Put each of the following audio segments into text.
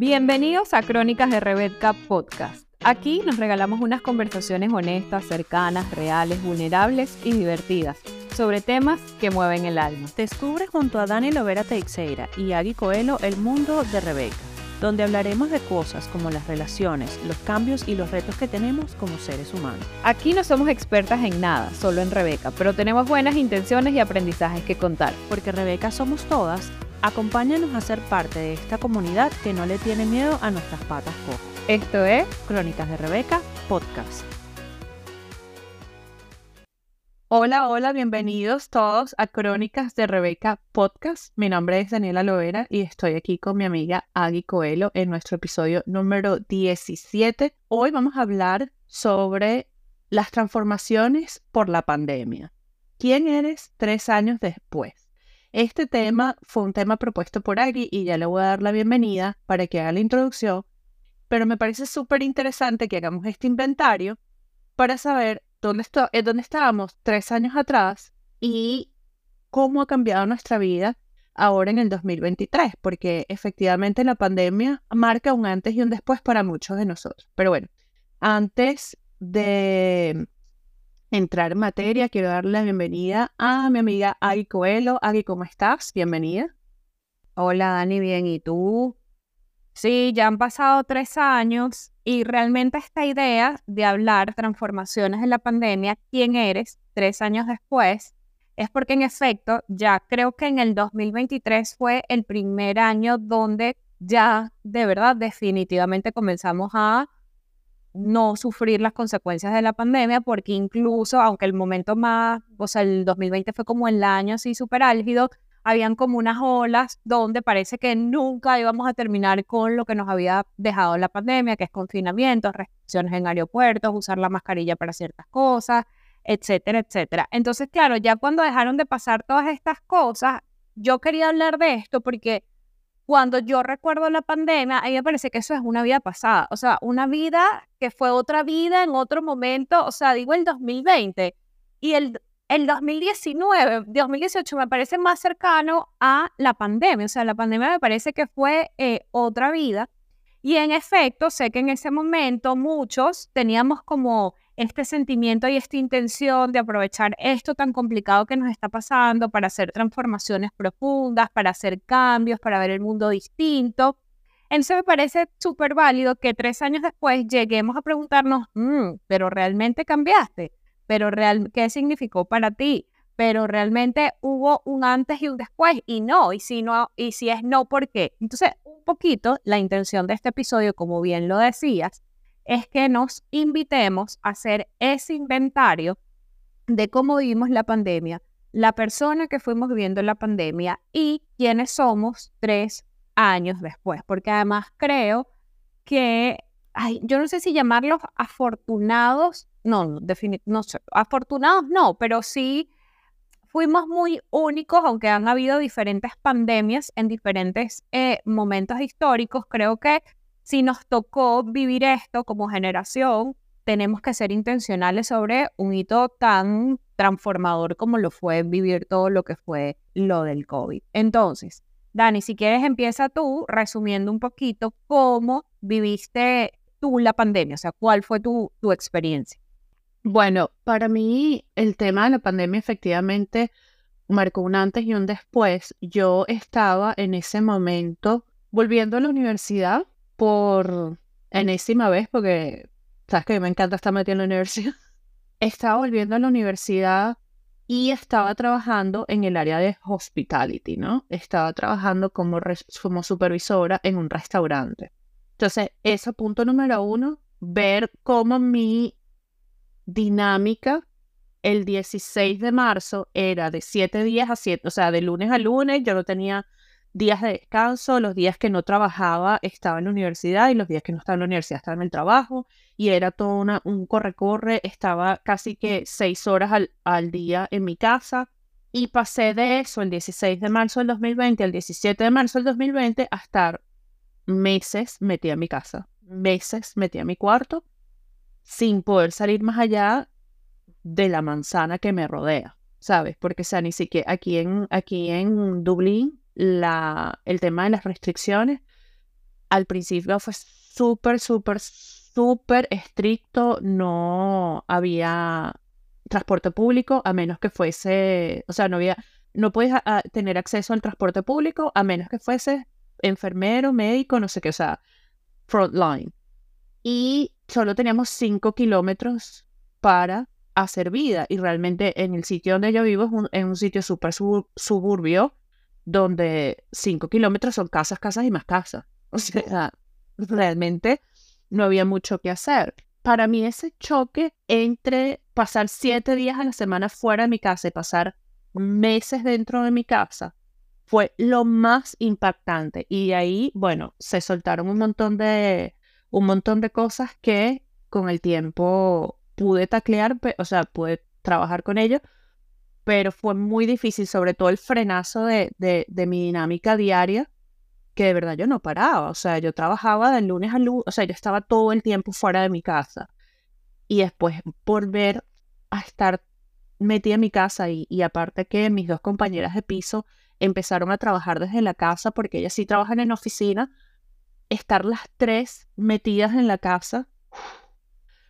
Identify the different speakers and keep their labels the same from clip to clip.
Speaker 1: Bienvenidos a Crónicas de Rebeca Podcast. Aquí nos regalamos unas conversaciones honestas, cercanas, reales, vulnerables y divertidas sobre temas que mueven el alma.
Speaker 2: Descubre junto a Dani Lovera Teixeira y Agui Coelho el mundo de Rebeca, donde hablaremos de cosas como las relaciones, los cambios y los retos que tenemos como seres humanos.
Speaker 1: Aquí no somos expertas en nada, solo en Rebeca, pero tenemos buenas intenciones y aprendizajes que contar.
Speaker 2: Porque Rebeca somos todas, acompáñanos a ser parte de esta comunidad que no le tiene miedo a nuestras patas cojas.
Speaker 1: Esto es
Speaker 2: Crónicas de Rebeca Podcast.
Speaker 1: Hola, hola, bienvenidos todos a Crónicas de Rebeca Podcast. Mi nombre es Daniela Loera y estoy aquí con mi amiga Agui Coelho en nuestro episodio número 17. Hoy vamos a hablar sobre las transformaciones por la pandemia. ¿Quién eres tres años después? Este tema fue un tema propuesto por Agui y ya le voy a dar la bienvenida para que haga la introducción, pero me parece súper interesante que hagamos este inventario para saber dónde, eh, dónde estábamos tres años atrás y cómo ha cambiado nuestra vida ahora en el 2023, porque efectivamente la pandemia marca un antes y un después para muchos de nosotros. Pero bueno, antes de entrar en materia, quiero darle la bienvenida a mi amiga Agui Coelho. Agui, ¿cómo estás? Bienvenida.
Speaker 2: Hola Dani, bien, ¿y tú?
Speaker 1: Sí, ya han pasado tres años y realmente esta idea de hablar transformaciones en la pandemia, quién eres tres años después, es porque en efecto ya creo que en el 2023 fue el primer año donde ya de verdad definitivamente comenzamos a no sufrir las consecuencias de la pandemia, porque incluso, aunque el momento más, o sea, el 2020 fue como el año así súper álgido, habían como unas olas donde parece que nunca íbamos a terminar con lo que nos había dejado la pandemia, que es confinamiento, restricciones en aeropuertos, usar la mascarilla para ciertas cosas, etcétera, etcétera. Entonces, claro, ya cuando dejaron de pasar todas estas cosas, yo quería hablar de esto porque cuando yo recuerdo la pandemia, a mí me parece que eso es una vida pasada, o sea, una vida que fue otra vida en otro momento, o sea, digo el 2020 y el el 2019, 2018 me parece más cercano a la pandemia, o sea, la pandemia me parece que fue eh, otra vida. Y en efecto, sé que en ese momento muchos teníamos como este sentimiento y esta intención de aprovechar esto tan complicado que nos está pasando para hacer transformaciones profundas, para hacer cambios, para ver el mundo distinto. Entonces me parece súper válido que tres años después lleguemos a preguntarnos, mm, pero realmente cambiaste pero real, ¿qué significó para ti? Pero realmente hubo un antes y un después y no, y si no, y si es no, ¿por qué? Entonces, un poquito la intención de este episodio, como bien lo decías, es que nos invitemos a hacer ese inventario de cómo vivimos la pandemia, la persona que fuimos viviendo la pandemia y quiénes somos tres años después, porque además creo que, ay, yo no sé si llamarlos afortunados no, no, sé, afortunados no, pero sí fuimos muy únicos, aunque han habido diferentes pandemias en diferentes eh, momentos históricos. Creo que si nos tocó vivir esto como generación, tenemos que ser intencionales sobre un hito tan transformador como lo fue vivir todo lo que fue lo del COVID. Entonces, Dani, si quieres empieza tú resumiendo un poquito cómo viviste tú la pandemia, o sea, cuál fue tu, tu experiencia.
Speaker 2: Bueno, para mí el tema de la pandemia efectivamente marcó un antes y un después. Yo estaba en ese momento volviendo a la universidad por enésima vez, porque sabes que me encanta estar metida en la universidad. Estaba volviendo a la universidad y estaba trabajando en el área de hospitality, ¿no? Estaba trabajando como, como supervisora en un restaurante. Entonces, ese punto número uno, ver cómo mi dinámica el 16 de marzo era de 7 días a 7, o sea, de lunes a lunes, yo no tenía días de descanso, los días que no trabajaba estaba en la universidad y los días que no estaba en la universidad estaba en el trabajo y era todo una, un corre-corre, estaba casi que 6 horas al, al día en mi casa y pasé de eso el 16 de marzo del 2020 al 17 de marzo del 2020 a estar meses metida en mi casa, meses metida en mi cuarto sin poder salir más allá de la manzana que me rodea, ¿sabes? Porque, o sea, ni siquiera aquí en, aquí en Dublín, la, el tema de las restricciones al principio fue súper, súper, súper estricto. No había transporte público a menos que fuese, o sea, no había, no puedes tener acceso al transporte público a menos que fuese enfermero, médico, no sé qué, o sea, frontline. Y solo teníamos cinco kilómetros para hacer vida. Y realmente en el sitio donde yo vivo es un, en un sitio súper suburbio, donde cinco kilómetros son casas, casas y más casas. O sea, realmente no había mucho que hacer. Para mí ese choque entre pasar siete días a la semana fuera de mi casa y pasar meses dentro de mi casa fue lo más impactante. Y ahí, bueno, se soltaron un montón de, un montón de cosas que con el tiempo pude taclear, o sea, pude trabajar con ellos, pero fue muy difícil, sobre todo el frenazo de, de, mi dinámica diaria, que de verdad yo no paraba, o sea, yo trabajaba de lunes a lunes, o sea, yo estaba todo el tiempo fuera de mi casa. Y después volver a estar metida en mi casa y, y aparte que mis dos compañeras de piso empezaron a trabajar desde la casa porque ellas sí trabajan en oficina, estar las tres metidas en la casa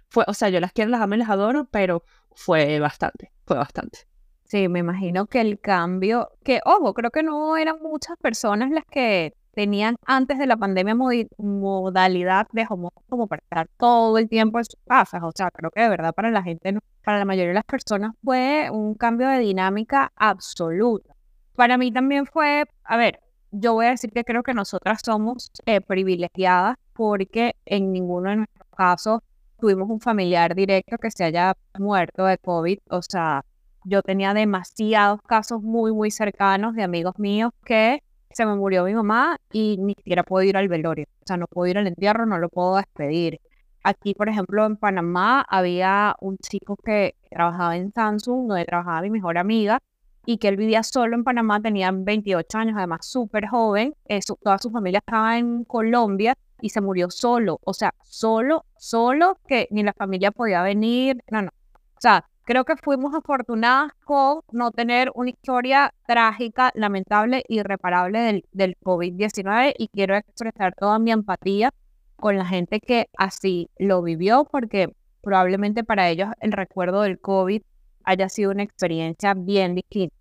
Speaker 2: fue, o sea, yo las quiero, las amo y las adoro, pero fue bastante, fue bastante.
Speaker 1: Sí, me imagino que el cambio, que ojo, creo que no eran muchas personas las que tenían antes de la pandemia modalidad de home como para estar todo el tiempo en sus casas. O sea, creo que de verdad para la gente, para la mayoría de las personas fue un cambio de dinámica absoluta. Para mí también fue, a ver, yo voy a decir que creo que nosotras somos eh, privilegiadas porque en ninguno de nuestros casos tuvimos un familiar directo que se haya muerto de COVID. O sea, yo tenía demasiados casos muy, muy cercanos de amigos míos que se me murió mi mamá y ni siquiera puedo ir al velorio. O sea, no puedo ir al entierro, no lo puedo despedir. Aquí, por ejemplo, en Panamá había un chico que trabajaba en Samsung, donde trabajaba mi mejor amiga, y que él vivía solo en Panamá, tenía 28 años, además súper joven. Eso, toda su familia estaba en Colombia y se murió solo, o sea, solo, solo que ni la familia podía venir, no, no. O sea, creo que fuimos afortunadas con no tener una historia trágica, lamentable, irreparable del, del COVID-19 y quiero expresar toda mi empatía con la gente que así lo vivió porque probablemente para ellos el recuerdo del COVID haya sido una experiencia bien distinta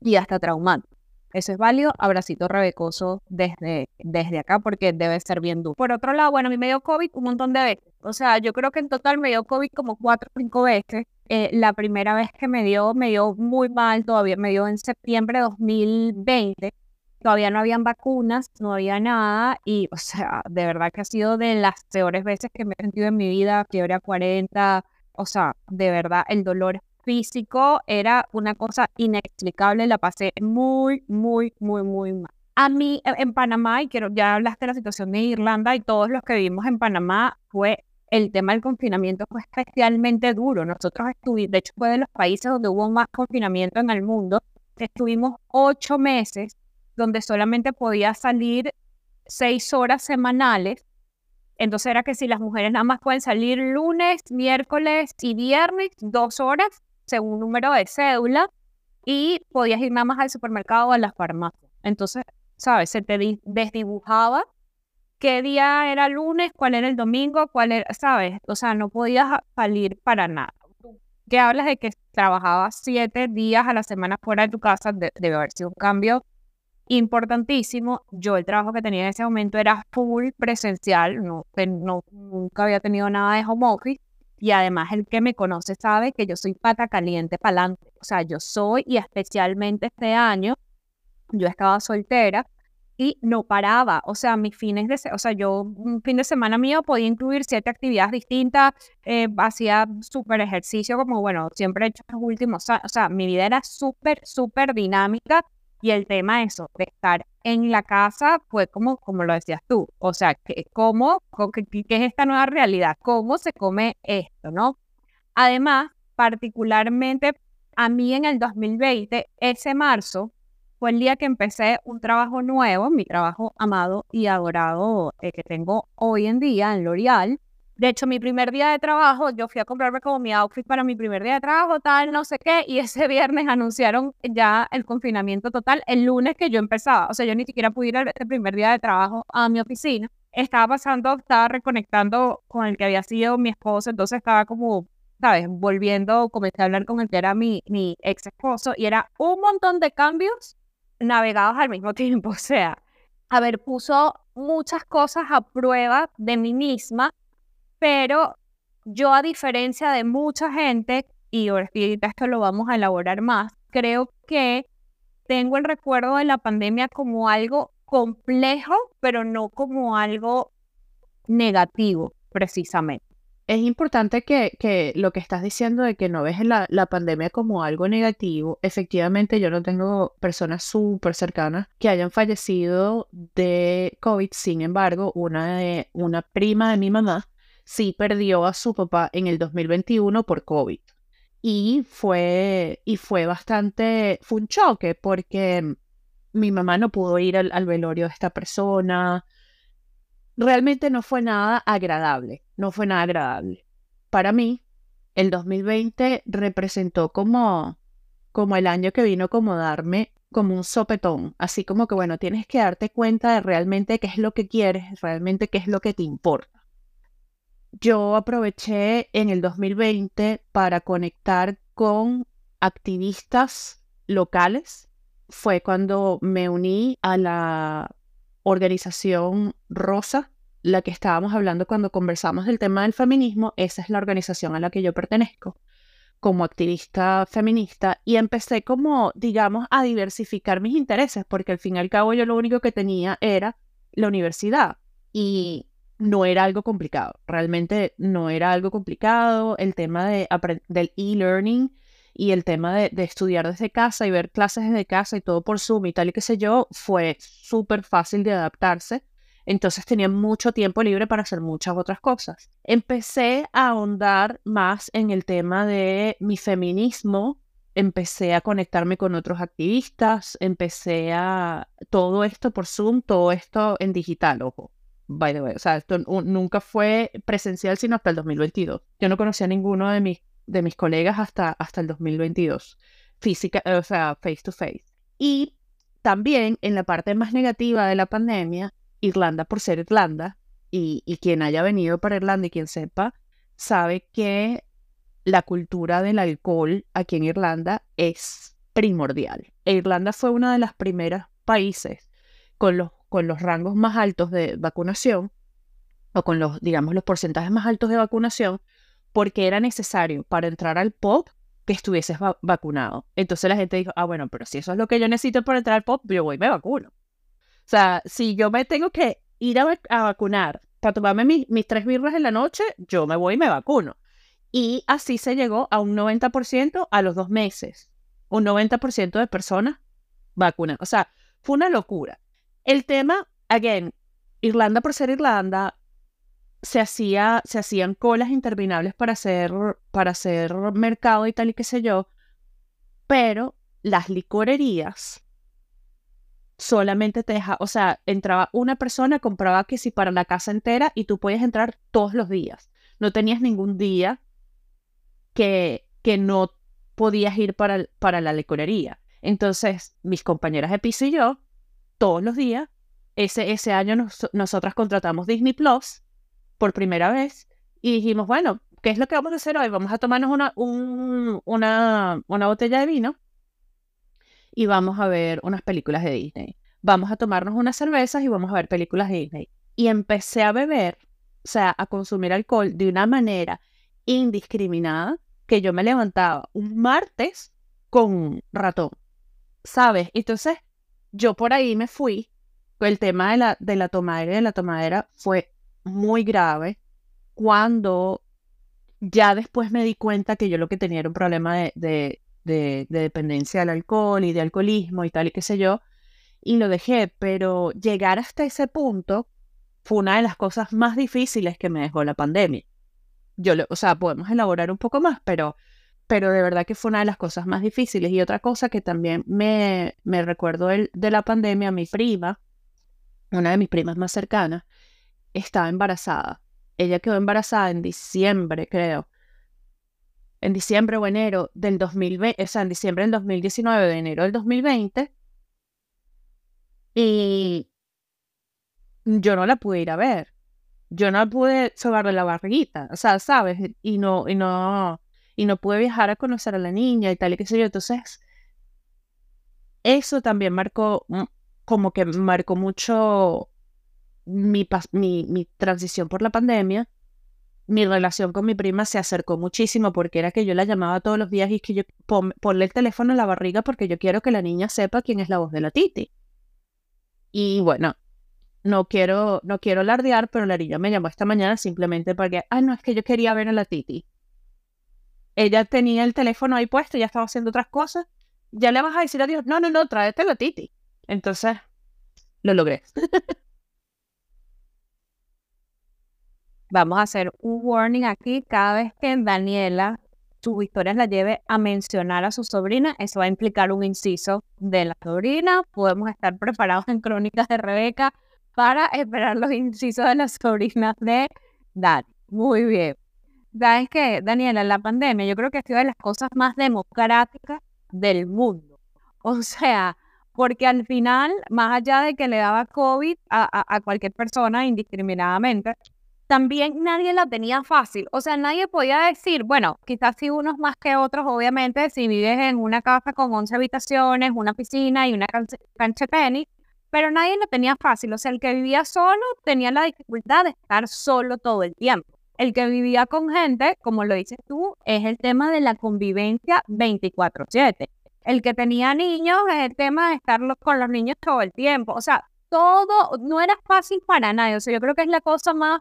Speaker 1: y hasta traumática. Eso es válido. Abracito rebecoso desde, desde acá porque debe ser bien duro. Por otro lado, bueno, a mí me dio COVID un montón de veces. O sea, yo creo que en total me dio COVID como cuatro o cinco veces. Eh, la primera vez que me dio, me dio muy mal todavía. Me dio en septiembre de 2020. Todavía no habían vacunas, no había nada. Y, o sea, de verdad que ha sido de las peores veces que me he sentido en mi vida. Fiebre a 40. O sea, de verdad, el dolor físico era una cosa inexplicable, la pasé muy, muy, muy, muy mal. A mí en Panamá, y quiero, ya hablaste de la situación de Irlanda y todos los que vivimos en Panamá, fue el tema del confinamiento fue especialmente duro. Nosotros estuvimos, de hecho fue de los países donde hubo más confinamiento en el mundo. Estuvimos ocho meses donde solamente podía salir seis horas semanales. Entonces era que si las mujeres nada más pueden salir lunes, miércoles y viernes, dos horas, según número de cédula y podías ir nada más al supermercado o a la farmacia. Entonces, ¿sabes? Se te desdibujaba qué día era lunes, cuál era el domingo, cuál era, ¿sabes? O sea, no podías salir para nada. ¿Qué hablas de que trabajabas siete días a la semana fuera de tu casa? debe haber sido un cambio importantísimo. Yo el trabajo que tenía en ese momento era full presencial, no, no, nunca había tenido nada de home office. Y además el que me conoce sabe que yo soy pata caliente para adelante. O sea, yo soy, y especialmente este año, yo estaba soltera y no paraba. O sea, mis fines de, o sea, yo un fin de semana mío podía incluir siete actividades distintas, eh, hacía súper ejercicio, como bueno, siempre he hecho los últimos, o sea, mi vida era súper, súper dinámica y el tema eso, de estar en la casa fue como, como lo decías tú, o sea, que, ¿cómo, qué, qué es esta nueva realidad? ¿Cómo se come esto, no? Además, particularmente a mí en el 2020, ese marzo, fue el día que empecé un trabajo nuevo, mi trabajo amado y adorado eh, que tengo hoy en día en L'Oreal, de hecho, mi primer día de trabajo, yo fui a comprarme como mi outfit para mi primer día de trabajo, tal, no sé qué, y ese viernes anunciaron ya el confinamiento total el lunes que yo empezaba. O sea, yo ni siquiera pude ir el primer día de trabajo a mi oficina. estaba pasando, estaba reconectando con el que había sido mi esposo, entonces estaba como, ¿sabes? Volviendo, comencé a hablar con el que era mi, ex esposo y era un montón de cambios navegados al mismo tiempo, o sea, a puso muchas cosas a prueba de mí misma, pero yo a diferencia de mucha gente, y ahorita esto lo vamos a elaborar más, creo que tengo el recuerdo de la pandemia como algo complejo, pero no como algo negativo, precisamente.
Speaker 2: Es importante que, lo que estás diciendo de que no ves la, la pandemia como algo negativo, efectivamente yo no tengo personas súper cercanas que hayan fallecido de COVID, sin embargo, una, de, una prima de mi mamá sí perdió a su papá en el 2021 por COVID. Y fue, y fue bastante, fue un choque porque mi mamá no pudo ir al, velorio de esta persona. Realmente no fue nada agradable, no fue nada agradable. Para mí, el 2020 representó como, como el año que vino a como darme como un sopetón, así como que, bueno, tienes que darte cuenta de realmente qué es lo que quieres, realmente qué es lo que te importa. Yo aproveché en el 2020 para conectar con activistas locales fue cuando me uní a la organización Rosa, la que estábamos hablando cuando conversamos del tema del feminismo. Esa es la organización a la que yo pertenezco como activista feminista y empecé como, digamos, a diversificar mis intereses, porque al fin y al cabo yo lo único que tenía era la universidad y no era algo complicado, realmente no era algo complicado, el tema de del e-learning y el tema de, estudiar desde casa y ver clases desde casa y todo por Zoom y tal y qué sé yo, fue súper fácil de adaptarse. Entonces tenía mucho tiempo libre para hacer muchas otras cosas. Empecé a ahondar más en el tema de mi feminismo, empecé a conectarme con otros activistas, empecé a todo esto por Zoom, todo esto en digital, ojo. By the way, o sea, esto nunca fue presencial sino hasta el 2022. Yo no conocía a ninguno de mis de mis colegas hasta, hasta el 2022, física, o sea, face to face. Y también en la parte más negativa de la pandemia, Irlanda por ser Irlanda, y, y quien haya venido para Irlanda y quien sepa, sabe que la cultura del alcohol aquí en Irlanda es primordial. E Irlanda fue uno de los primeros países con los, con los rangos más altos de vacunación, o con los, digamos, los porcentajes más altos de vacunación, porque era necesario para entrar al pop que estuvieses vacunado. Entonces la gente dijo, ah, bueno, pero si eso es lo que yo necesito para entrar al pop, yo voy y me vacuno. O sea, si yo me tengo que ir a, vacunar para tomarme mis tres birras en la noche, yo me voy y me vacuno. Y así se llegó a un 90% a los dos meses. Un 90% de personas vacunadas. O sea, fue una locura. El tema, again, Irlanda por ser Irlanda, se, hacía, se hacían colas interminables para hacer, para hacer mercado y tal y qué sé yo, pero las licorerías solamente te deja, o sea, entraba una persona, compraba que si para la casa entera y tú podías entrar todos los días. No tenías ningún día que, que no podías ir para, para la licorería. Entonces, mis compañeras de piso y yo, todos los días, ese, ese año nosotras contratamos Disney Plus por primera vez y dijimos, bueno, ¿qué es lo que vamos a hacer hoy? Vamos a tomarnos una, una, una botella de vino y vamos a ver unas películas de Disney. Vamos a tomarnos unas cervezas y vamos a ver películas de Disney. Y empecé a beber, o sea, a consumir alcohol de una manera indiscriminada que yo me levantaba un martes con ratón, ¿sabes? Entonces, yo por ahí me fui. El tema de la, de la tomadera y de la tomadera fue muy grave cuando ya después me di cuenta que yo lo que tenía era un problema de, dependencia al alcohol y de alcoholismo y tal y qué sé yo, y lo dejé, pero llegar hasta ese punto fue una de las cosas más difíciles que me dejó la pandemia. Yo, o sea, podemos elaborar un poco más, pero, pero de verdad que fue una de las cosas más difíciles. Y otra cosa que también me, me recuerdo de la pandemia, mi prima, una de mis primas más cercanas, estaba embarazada. Ella quedó embarazada en diciembre, creo. En diciembre o enero del 2020, o sea, en diciembre del 2019, de enero del 2020. Y yo no la pude ir a ver. Yo no pude sobarle la barriguita, o sea, ¿sabes? Y no, y no, y no pude viajar a conocer a la niña y tal y qué sé yo. Entonces, eso también marcó, mm, como que marcó mucho mi, mi, mi transición por la pandemia mi relación con mi prima se acercó muchísimo porque era que yo la llamaba todos los días y es que yo ponle el teléfono en la barriga porque yo quiero que la niña sepa quién es la voz de la Titi. Y bueno, no quiero, no quiero alardear, pero la niña me llamó esta mañana simplemente porque, ah, no, es que yo quería ver a la Titi. Ella tenía el teléfono ahí puesto, ya estaba haciendo otras cosas. Ya le vas a decir a Dios, no, no, no, tráete a Titi. Entonces, lo logré.
Speaker 1: Vamos a hacer un warning aquí cada vez que Daniela sus historias la lleve a mencionar a su sobrina, eso va a implicar un inciso de la sobrina. Podemos estar preparados en Crónicas de Rebeca para esperar los incisos de las sobrinas de Dani. Muy bien. ¿Sabes qué, Daniela? La pandemia yo creo que ha sido de las cosas más democráticas del mundo. O sea, porque al final, más allá de que le daba COVID a, a cualquier persona indiscriminadamente, también nadie la tenía fácil. O sea, nadie podía decir, bueno, quizás sí unos más que otros, obviamente, si vives en una casa con 11 habitaciones, una piscina y una cancha de tenis, pero nadie la tenía fácil. O sea, el que vivía solo tenía la dificultad de estar solo todo el tiempo. El que vivía con gente, como lo dices tú, es el tema de la convivencia 24/7. El que tenía niños es el tema de estar con los niños todo el tiempo. O sea, todo no era fácil para nadie. O sea, yo creo que es la cosa más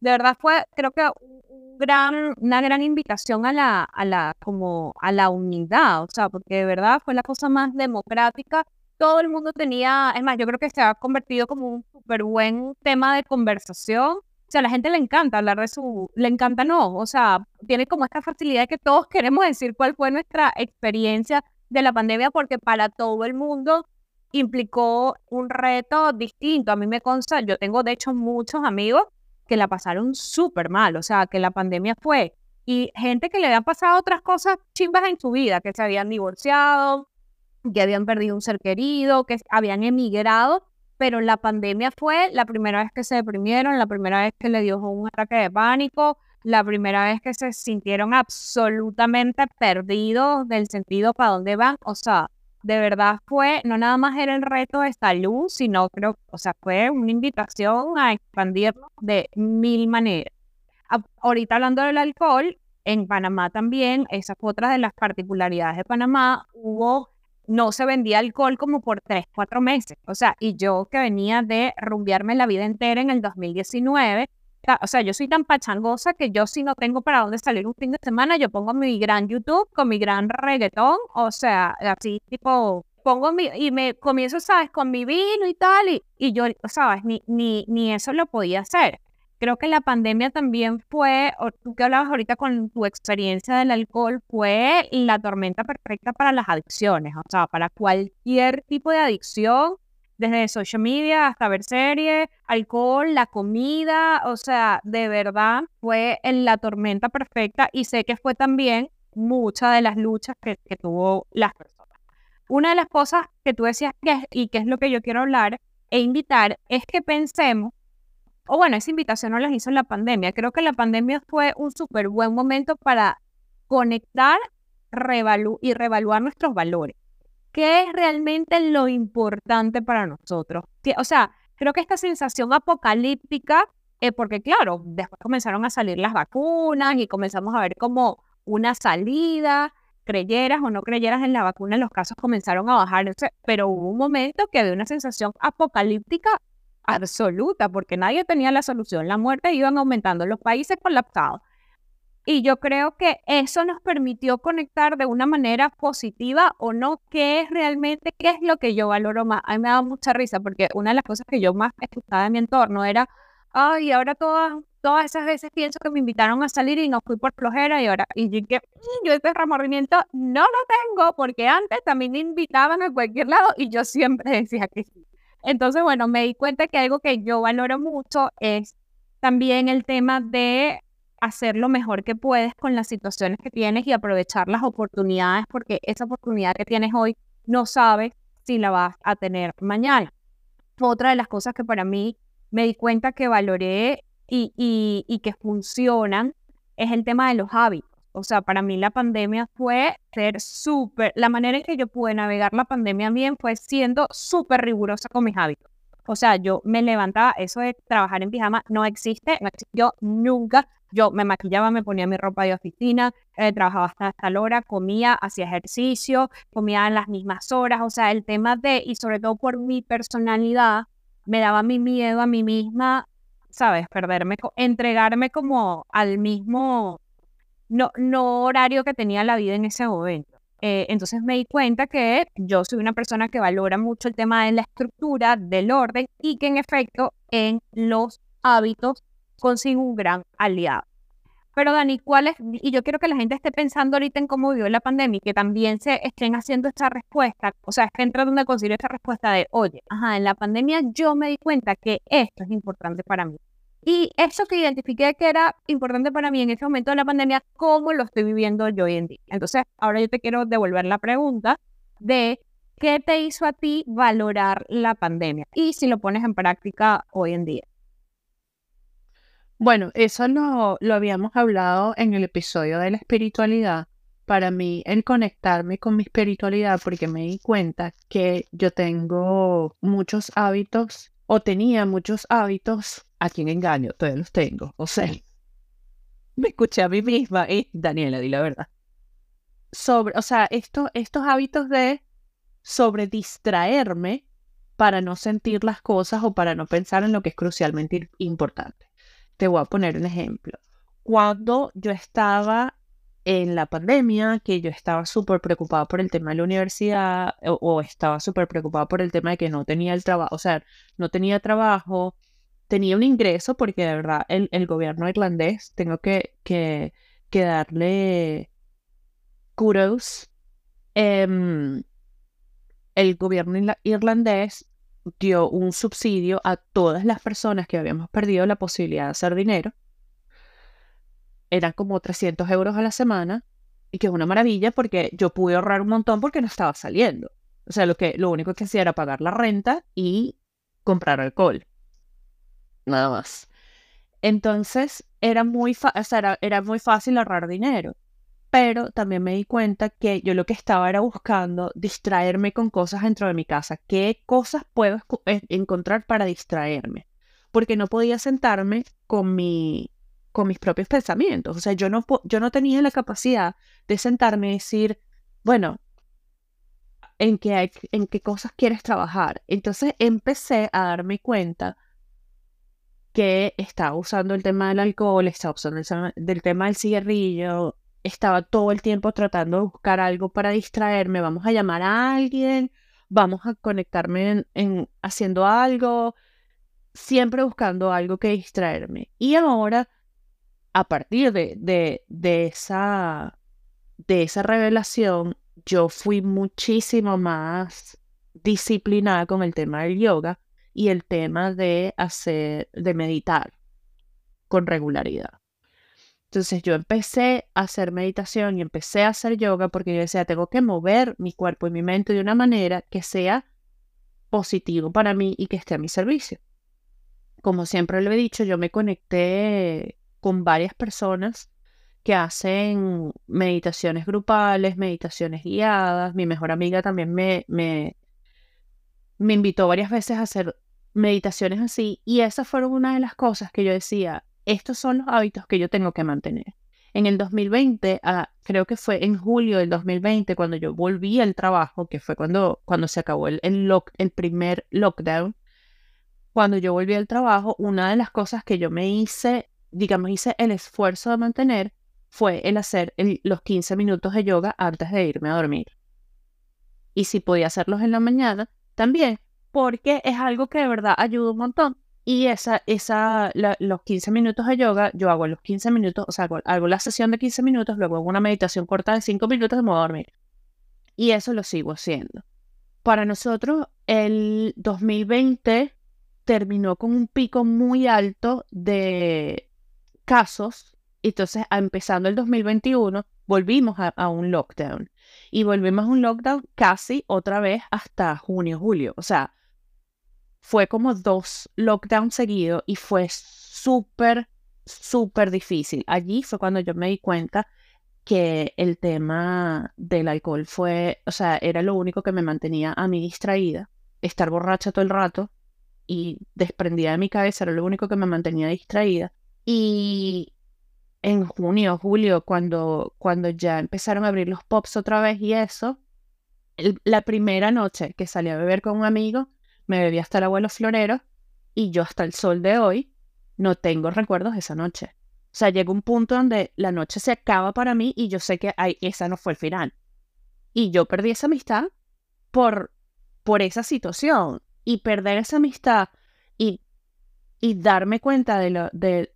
Speaker 1: de verdad fue, creo que un gran, una gran invitación a la, a la, como a la unidad, o sea, porque de verdad fue la cosa más democrática. Todo el mundo tenía, es más, yo creo que se ha convertido como un súper buen tema de conversación. A la gente le encanta hablar de su, le encanta no, o sea, tiene como esta facilidad de que todos queremos decir cuál fue nuestra experiencia de la pandemia, porque para todo el mundo implicó un reto distinto. A mí me consta, yo tengo de hecho muchos amigos que la pasaron súper mal, o sea, que la pandemia fue. Y gente que le habían pasado otras cosas chimbas en su vida, que se habían divorciado, que habían perdido un ser querido, que habían emigrado, pero la pandemia fue la primera vez que se deprimieron, la primera vez que le dio un ataque de pánico, la primera vez que se sintieron absolutamente perdidos del sentido para dónde van. O sea, de verdad fue, no nada más era el reto de salud, sino creo, o sea, fue una invitación a expandirnos de mil maneras. ahorita hablando del alcohol, en Panamá también, esa fue otra de las particularidades de Panamá, hubo, no se vendía alcohol como por tres, cuatro meses. O sea, y yo que venía de rumbearme la vida entera en el 2019, o sea, yo soy tan pachangosa que yo si no tengo para dónde salir un fin de semana, yo pongo mi gran YouTube con mi gran reggaetón, o sea, así tipo, pongo mi, y me comienzo, ¿sabes? Con mi vino y tal, y, y yo, ¿sabes? Ni, ni, ni eso lo podía hacer. Creo que la pandemia también fue, tú que hablabas ahorita con tu experiencia del alcohol, fue la tormenta perfecta para las adicciones, o sea, para cualquier tipo de adicción desde social media hasta ver series, alcohol, la comida, o sea, de verdad fue la tormenta perfecta y sé que fue también muchas de las luchas que, tuvo las personas. Una de las cosas que tú decías que y que es lo que yo quiero hablar e invitar es que pensemos, o bueno, esa invitación no la hizo la pandemia, creo que la pandemia fue un súper buen momento para conectar y revaluar nuestros valores qué es realmente lo importante para nosotros. O sea, creo que esta sensación apocalíptica, eh, porque claro, después comenzaron a salir las vacunas y comenzamos a ver como una salida, creyeras o no creyeras en la vacuna, los casos comenzaron a bajar, pero hubo un momento que había una sensación apocalíptica absoluta, porque nadie tenía la solución, la muerte iban aumentando, los países colapsados. Y yo creo que eso nos permitió conectar de una manera positiva o no, qué es realmente, qué es lo que yo valoro más. A me da mucha risa porque una de las cosas que yo más escuchaba en mi entorno era, ay, ahora todas, todas esas veces pienso que me invitaron a salir y no fui por flojera y ahora, y yo que mm, yo este remordimiento no lo tengo porque antes también me invitaban a cualquier lado y yo siempre decía que sí. Entonces, bueno, me di cuenta que algo que yo valoro mucho es también el tema de hacer lo mejor que puedes con las situaciones que tienes y aprovechar las oportunidades porque esa oportunidad que tienes hoy no sabes si la vas a tener mañana. Otra de las cosas que para mí me di cuenta que valoré y, y, y que funcionan es el tema de los hábitos. O sea, para mí la pandemia fue ser súper, la manera en que yo pude navegar la pandemia bien fue siendo súper rigurosa con mis hábitos. O sea, yo me levantaba, eso de trabajar en pijama no existe, no existió nunca. Yo me maquillaba, me ponía mi ropa de oficina, eh, trabajaba hasta tal hora, comía, hacía ejercicio, comía en las mismas horas. O sea, el tema de, y sobre todo por mi personalidad, me daba mi miedo a mí misma, ¿sabes? Perderme, entregarme como al mismo, no, no horario que tenía la vida en ese momento. Eh, entonces me di cuenta que yo soy una persona que valora mucho el tema de la estructura, del orden y que en efecto en los hábitos consigo un gran aliado. Pero Dani, ¿cuál es? Y yo quiero que la gente esté pensando ahorita en cómo vivió la pandemia y que también se estén haciendo esta respuesta, o sea, estén tratando de conseguir esta respuesta de, oye, ajá, en la pandemia yo me di cuenta que esto es importante para mí. Y eso que identifiqué que era importante para mí en ese momento de la pandemia, ¿cómo lo estoy viviendo yo hoy en día? Entonces, ahora yo te quiero devolver la pregunta de qué te hizo a ti valorar la pandemia y si lo pones en práctica hoy en día.
Speaker 2: Bueno, eso lo, lo habíamos hablado en el episodio de la espiritualidad. Para mí, el conectarme con mi espiritualidad, porque me di cuenta que yo tengo muchos hábitos o tenía muchos hábitos, a quien engaño, todavía los tengo. O sea, me escuché a mí misma y Daniela, di la verdad. Sobre, o sea, esto, estos hábitos de sobre distraerme para no sentir las cosas o para no pensar en lo que es crucialmente importante. Te voy a poner un ejemplo. Cuando yo estaba en la pandemia, que yo estaba súper preocupada por el tema de la universidad o, estaba súper preocupada por el tema de que no tenía el trabajo, o sea, no tenía trabajo, tenía un ingreso porque de verdad el, el gobierno irlandés, tengo que, que, darle kudos. Em, el gobierno irlandés dio un subsidio a todas las personas que habíamos perdido la posibilidad de hacer dinero. Eran como 300 euros a la semana y que es una maravilla porque yo pude ahorrar un montón porque no estaba saliendo. O sea, lo, que, lo único que hacía era pagar la renta y comprar alcohol. Nada más. Entonces, era muy, era muy fácil ahorrar dinero pero también me di cuenta que yo lo que estaba era buscando distraerme con cosas dentro de mi casa. ¿Qué cosas puedo eh, encontrar para distraerme? Porque no podía sentarme con, mi, con mis propios pensamientos. O sea, yo no, yo no tenía la capacidad de sentarme y decir, bueno, ¿en qué, en qué cosas quieres trabajar? Entonces empecé a darme cuenta que estaba usando el tema del alcohol, estaba usando el, tema del cigarrillo, estaba todo el tiempo tratando de buscar algo para distraerme, vamos a llamar a alguien, vamos a conectarme en, haciendo algo, siempre buscando algo que distraerme. Y ahora, a partir de, de, esa, de esa revelación, yo fui muchísimo más disciplinada con el tema del yoga y el tema de hacer, de meditar con regularidad. Entonces yo empecé a hacer meditación y empecé a hacer yoga porque yo decía, tengo que mover mi cuerpo y mi mente de una manera que sea positivo para mí y que esté a mi servicio. Como siempre lo he dicho, yo me conecté con varias personas que hacen meditaciones grupales, meditaciones guiadas. Mi mejor amiga también me, me, me invitó varias veces a hacer meditaciones así y esas fueron una de las cosas que yo decía, estos son los hábitos que yo tengo que mantener. En el 2020, ah, creo que fue en julio del 2020, cuando yo volví al trabajo, que fue cuando, cuando se acabó el, el, el primer lockdown, cuando yo volví al trabajo, una de las cosas que yo me hice, digamos, hice el esfuerzo de mantener fue el hacer los 15 minutos de yoga antes de irme a dormir. Y si podía hacerlos en la mañana, también, porque es algo que de verdad ayuda un montón. Y esa, esa, los 15 minutos de yoga, yo hago los 15 minutos, o sea, hago, la sesión de 15 minutos, luego hago una meditación corta de 5 minutos y me voy a dormir. Y eso lo sigo haciendo. Para nosotros, el 2020 terminó con un pico muy alto de casos. Entonces, empezando el 2021, volvimos a, un lockdown. Y volvimos a un lockdown casi otra vez hasta junio, julio. O sea, fue como dos lockdowns seguidos y fue súper, súper difícil. Allí fue cuando yo me di cuenta que el tema del alcohol fue, o sea, era lo único que me mantenía a mí distraída. Estar borracha todo el rato y desprendida de mi cabeza era lo único que me mantenía distraída. Y en junio, julio, cuando, cuando ya empezaron a abrir los pops otra vez y eso, la primera noche que salí a beber con un amigo, me bebí hasta el abuelo florero y yo hasta el sol de hoy no tengo recuerdos de esa noche. O sea, llega un punto donde la noche se acaba para mí y yo sé que ay, esa no fue el final. Y yo perdí esa amistad por, por esa situación. Y perder esa amistad y, y darme cuenta de lo, de,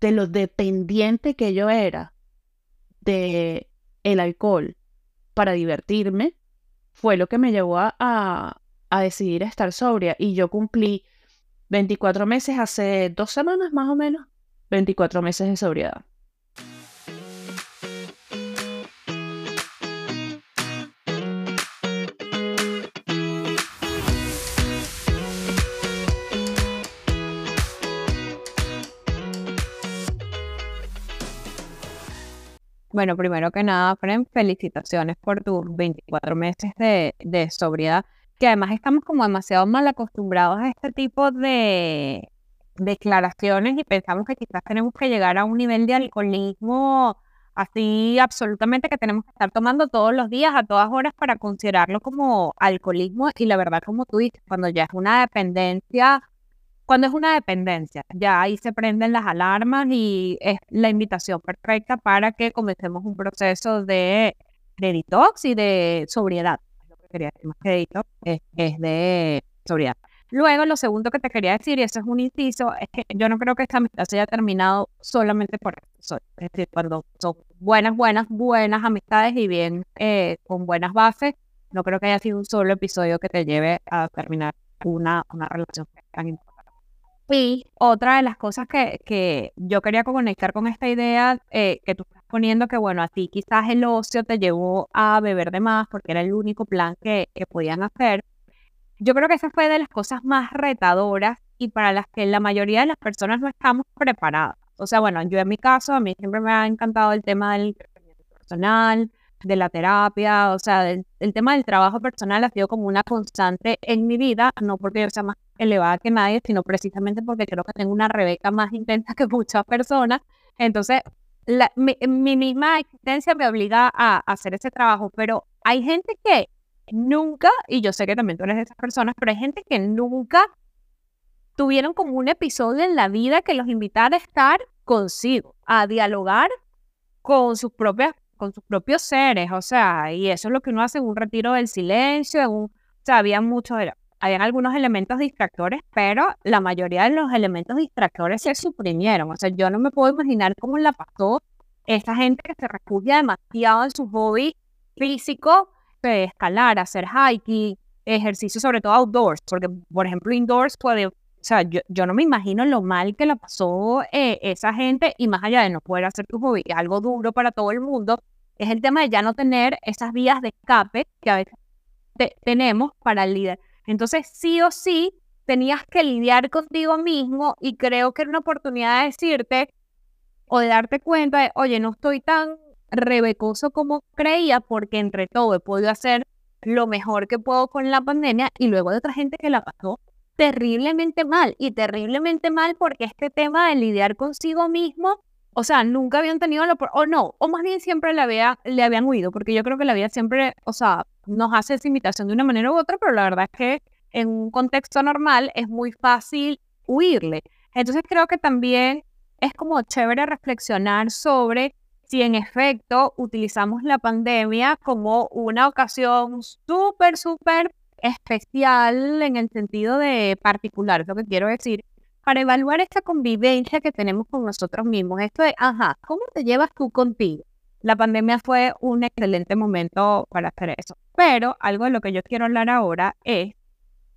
Speaker 2: de lo dependiente que yo era de el alcohol para divertirme, fue lo que me llevó a, a decidir estar sobria. Y yo cumplí 24 meses hace dos semanas más o menos. 24 meses de sobriedad.
Speaker 1: Bueno, primero que nada, Fren, felicitaciones por tus 24 meses de, de sobriedad, que además estamos como demasiado mal acostumbrados a este tipo de, declaraciones y pensamos que quizás tenemos que llegar a un nivel de alcoholismo así absolutamente que tenemos que estar tomando todos los días, a todas horas, para considerarlo como alcoholismo. Y la verdad, como tú dices, cuando ya es una dependencia, cuando es una dependencia, ya ahí se prenden las alarmas y es la invitación perfecta para que comencemos un proceso de, de detox y de sobriedad. Lo que quería decir más que detox es, es de sobriedad. Luego, lo segundo que te quería decir, y eso es un inciso, es que yo no creo que esta amistad se haya terminado solamente por eso. Es decir, cuando son buenas, buenas, buenas amistades y bien eh, con buenas bases, no creo que haya sido un solo episodio que te lleve a terminar una, una relación tan importante. Y otra de las cosas que, que yo quería conectar con esta idea eh, que tú estás poniendo, que bueno, a ti quizás el ocio te llevó a beber de más porque era el único plan que, que podían hacer yo creo que esa fue de las cosas más retadoras y para las que la mayoría de las personas no estamos preparadas. O sea, bueno, yo en mi caso, a mí siempre me ha encantado el tema del crecimiento personal, de la terapia, o sea, el, tema del trabajo personal ha sido como una constante en mi vida, no porque yo sea más elevada que nadie, sino precisamente porque creo que tengo una Rebeca más intensa que muchas personas. Entonces, mi, mi, misma existencia me obliga a hacer ese trabajo, pero hay gente que nunca, y yo sé que también tú eres de esas personas, pero hay gente que nunca tuvieron como un episodio en la vida que los invitara a estar consigo, a dialogar con sus propias con sus propios seres, o sea, y eso es lo que uno hace en un retiro del silencio, en un, o sea, había muchos, habían algunos elementos distractores, pero la mayoría de los elementos distractores se suprimieron, o sea, yo no me puedo imaginar cómo la pasó esta gente que se refugia demasiado en su hobby físico de escalar, hacer hiking, ejercicio sobre todo outdoors, porque por ejemplo indoors puede, o sea, yo, yo no me imagino lo mal que la pasó eh, esa gente y más allá de no poder hacer tu hobby, algo duro para todo el mundo, es el tema de ya no tener esas vías de escape que a veces tenemos para líder. Entonces, sí o sí, tenías que lidiar contigo mismo y creo que era una oportunidad de decirte o de darte cuenta de, oye, no estoy tan rebecoso como creía, porque entre todo he podido hacer lo mejor que puedo con la pandemia y luego de otra gente que la pasó terriblemente mal y terriblemente mal porque este tema de lidiar consigo mismo, o sea, nunca habían tenido la o no, o más bien siempre le, había, le habían huido, porque yo creo que la vida siempre, o sea, nos hace esa invitación de una manera u otra, pero la verdad es que en un contexto normal es muy fácil huirle. Entonces creo que también es como chévere reflexionar sobre si en efecto utilizamos la pandemia como una ocasión súper, súper especial en el sentido de particular, es lo que quiero decir, para evaluar esta convivencia que tenemos con nosotros mismos. Esto de, ajá, ¿cómo te llevas tú contigo? La pandemia fue un excelente momento para hacer eso. Pero algo de lo que yo quiero hablar ahora es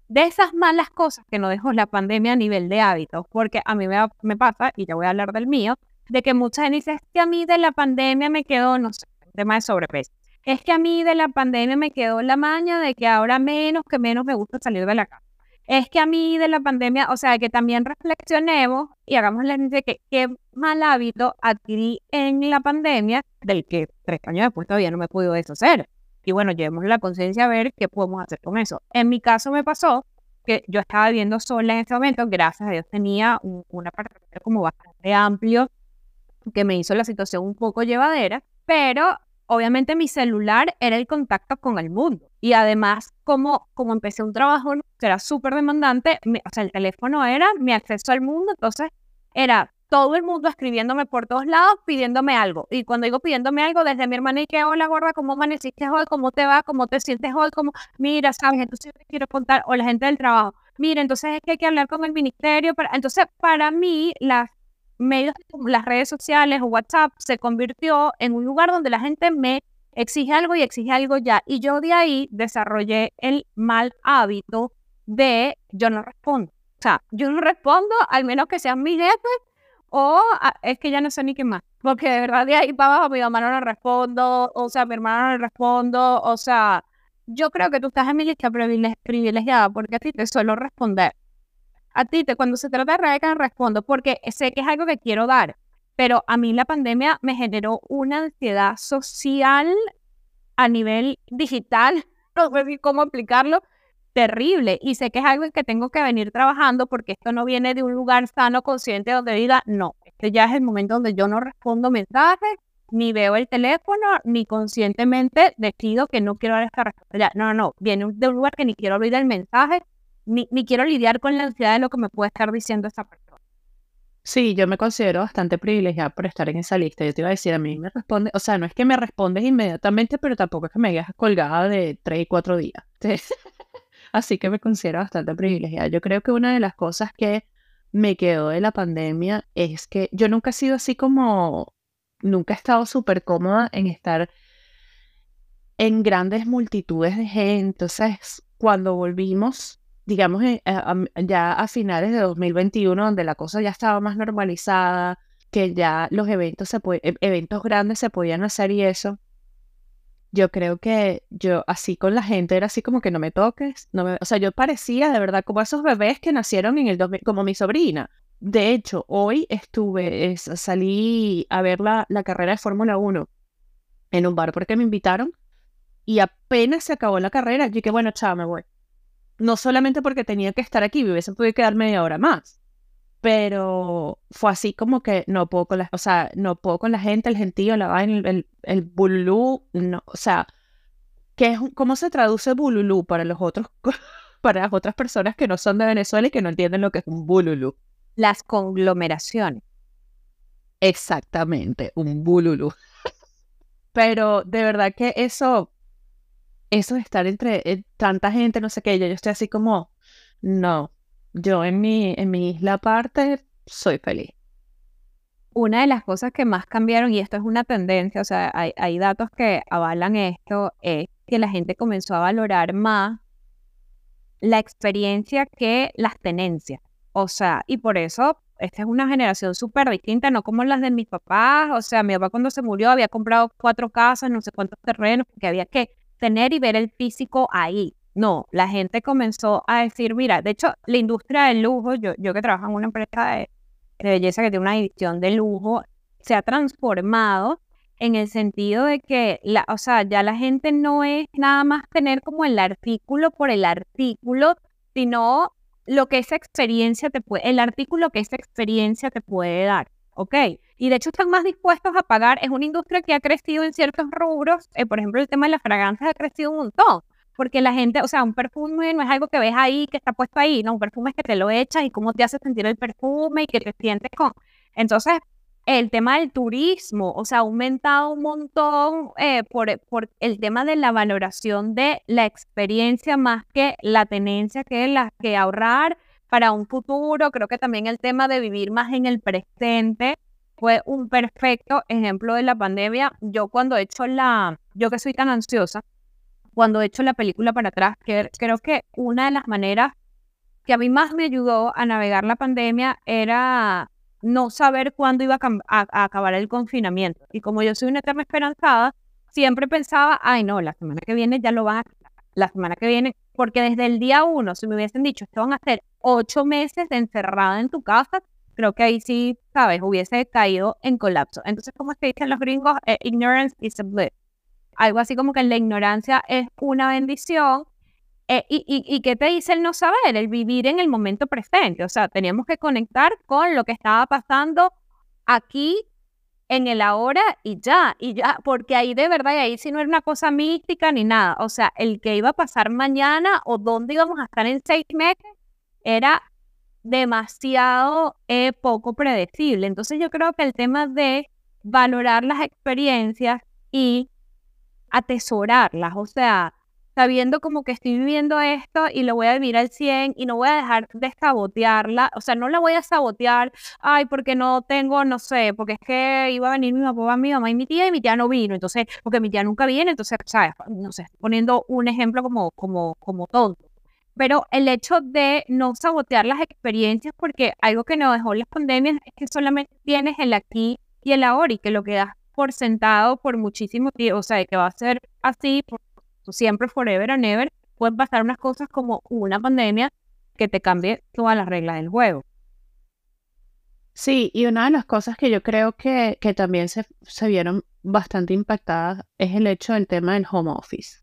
Speaker 1: de esas malas cosas que nos dejó la pandemia a nivel de hábitos, porque a mí me, pasa, y ya voy a hablar del mío, de que mucha gente dice, es que a mí de la pandemia me quedó, no sé, tema de sobrepeso. Es que a mí de la pandemia me quedó la maña de que ahora menos que menos me gusta salir de la casa. Es que a mí de la pandemia, o sea, que también reflexionemos y hagamos la gente que qué mal hábito adquirí en la pandemia del que tres años después todavía no me podido deshacer. Y bueno, llevemos la conciencia a ver qué podemos hacer con eso. En mi caso me pasó que yo estaba viviendo sola en ese momento, gracias a Dios tenía un, un apartamento como bastante amplio que me hizo la situación un poco llevadera, pero obviamente mi celular era el contacto con el mundo. Y además, como, como empecé un trabajo que era súper demandante, o sea, el teléfono era mi acceso al mundo, entonces era todo el mundo escribiéndome por todos lados, pidiéndome algo. Y cuando digo pidiéndome algo, desde mi hermana y que, hola, gorda, ¿cómo amaneciste hoy? ¿Cómo te va? ¿Cómo te sientes hoy? Como, mira, sabes, entonces yo te quiero contar, o la gente del trabajo, mira, entonces es que hay que hablar con el ministerio. Para... Entonces, para mí, las medios, las redes sociales o WhatsApp se convirtió en un lugar donde la gente me exige algo y exige algo ya. Y yo de ahí desarrollé el mal hábito de yo no respondo. O sea, yo no respondo, al menos que sean mis jefes, o es que ya no sé ni qué más. Porque de verdad de ahí para abajo mi mamá no le respondo, o sea, mi hermano no le respondo, o sea, yo creo que tú estás en mi lista privilegiada porque a ti te suelo responder a ti, te, cuando se trata de redes, respondo porque sé que es algo que quiero dar, pero a mí la pandemia me generó una ansiedad social a nivel digital, no sé cómo explicarlo, terrible. Y sé que es algo que tengo que venir trabajando porque esto no viene de un lugar sano, consciente, donde diga, no, este ya es el momento donde yo no respondo mensajes, ni veo el teléfono, ni conscientemente decido que no quiero dar esta respuesta. Ya, no, no, no, viene de un lugar que ni quiero abrir el mensaje, ni, quiero lidiar con la ansiedad de lo que me puede estar diciendo esa persona.
Speaker 2: Sí, yo me considero bastante privilegiada por estar en esa lista. Yo te iba a decir, a mí me responde, o sea, no es que me respondes inmediatamente, pero tampoco es que me quedes colgada de tres y cuatro días. Así que me considero bastante privilegiada. Yo creo que una de las cosas que me quedó de la pandemia es que yo nunca he sido así como, nunca he estado súper cómoda en estar en grandes multitudes de gente. Entonces, cuando volvimos, digamos, eh, ya a finales de 2021, donde la cosa ya estaba más normalizada, que ya los eventos, se e, eventos grandes se podían hacer y eso, yo creo que yo así con la gente era así como que no me toques, no me, o sea, yo parecía de verdad como esos bebés que nacieron en el 2000, como mi sobrina. De hecho, hoy estuve, salí a ver la, la carrera de Fórmula 1 en un bar porque me invitaron y apenas se acabó la carrera, yo dije, bueno, chao, me voy no solamente porque tenía que estar aquí, me hubiesen podido quedar media hora más, pero fue así como que no puedo con la, o sea, no puedo con la gente, el gentío, la vaina, el, el, el bululú, no, o sea, ¿qué es, ¿cómo se traduce bululú para los otros, para las otras personas que no son de Venezuela y que no entienden lo que es un bululú?
Speaker 1: Las conglomeraciones.
Speaker 2: Exactamente, un bululú. Pero de verdad que eso eso de estar entre eh, tanta gente, no sé qué, yo, yo estoy así como, no, yo en mi, en mi isla aparte soy feliz.
Speaker 1: Una de las cosas que más cambiaron, y esto es una tendencia, o sea, hay, hay datos que avalan esto, es que la gente comenzó a valorar más la experiencia que las tenencias. O sea, y por eso esta es una generación súper distinta, no como las de mis papás. O sea, mi papá cuando se murió había comprado cuatro casas, no sé cuántos terrenos, porque había que tener y ver el físico ahí. No, la gente comenzó a decir, mira, de hecho, la industria del lujo, yo, yo que trabajo en una empresa de, belleza que tiene una división de lujo, se ha transformado en el sentido de que, la, o sea, ya la gente no es nada más tener como el artículo por el artículo, sino lo que esa experiencia te puede, el artículo que esa experiencia te puede dar. ¿Ok? Y de hecho están más dispuestos a pagar. Es una industria que ha crecido en ciertos rubros. Eh, por ejemplo, el tema de las fragancias ha crecido un montón. Porque la gente, o sea, un perfume no es algo que ves ahí, que está puesto ahí, no, un perfume es que te lo echas y cómo te hace sentir el perfume y que te sientes con... Entonces, el tema del turismo, o sea, ha aumentado un montón eh, por, por, el tema de la valoración de la experiencia más que la tenencia, que la que ahorrar para un futuro. Creo que también el tema de vivir más en el presente fue un perfecto ejemplo de la pandemia. Yo cuando he hecho la, yo que soy tan ansiosa, cuando he hecho la película para atrás, que creo que una de las maneras que a mí más me ayudó a navegar la pandemia era no saber cuándo iba a, acabar el confinamiento. Y como yo soy una eterna esperanzada, siempre pensaba, ay no, la semana que viene ya lo van a la semana que viene, porque desde el día uno, si me hubiesen dicho que van a hacer ocho meses de encerrada en tu casa, creo que ahí sí, sabes, hubiese caído en colapso. Entonces, como es que dicen los gringos, eh, ignorance is a bliss. Algo así como que la ignorancia es una bendición. Eh, y, y, y, qué te dice el no saber? El vivir en el momento presente. O sea, teníamos que conectar con lo que estaba pasando aquí en el ahora y ya, y ya, porque ahí de verdad, y ahí sí no era una cosa mística ni nada, o sea, el que iba a pasar mañana o dónde íbamos a estar en seis meses era demasiado eh, poco predecible. Entonces yo creo que el tema de valorar las experiencias y atesorarlas, o sea, sabiendo como que estoy viviendo esto y lo voy a vivir al 100 y no voy a dejar de sabotearla, o sea, no la voy a sabotear, ay, porque no tengo, no sé, porque es que iba a venir mi papá, mi mamá y mi tía y mi tía no vino, entonces, porque mi tía nunca viene, entonces, ¿sabes? No sé, poniendo un ejemplo como, como, como tonto. Pero el hecho de no sabotear las experiencias, porque algo que nos dejó las pandemias es que solamente tienes el aquí y el ahora y que lo quedas por sentado por muchísimo tiempo, o sea, que va a ser así por siempre, forever and ever, pueden pasar unas cosas como una pandemia que te cambie todas las reglas del juego.
Speaker 2: Sí, y una de las cosas que yo creo que, que también se, se vieron bastante impactadas es el hecho del tema del home office.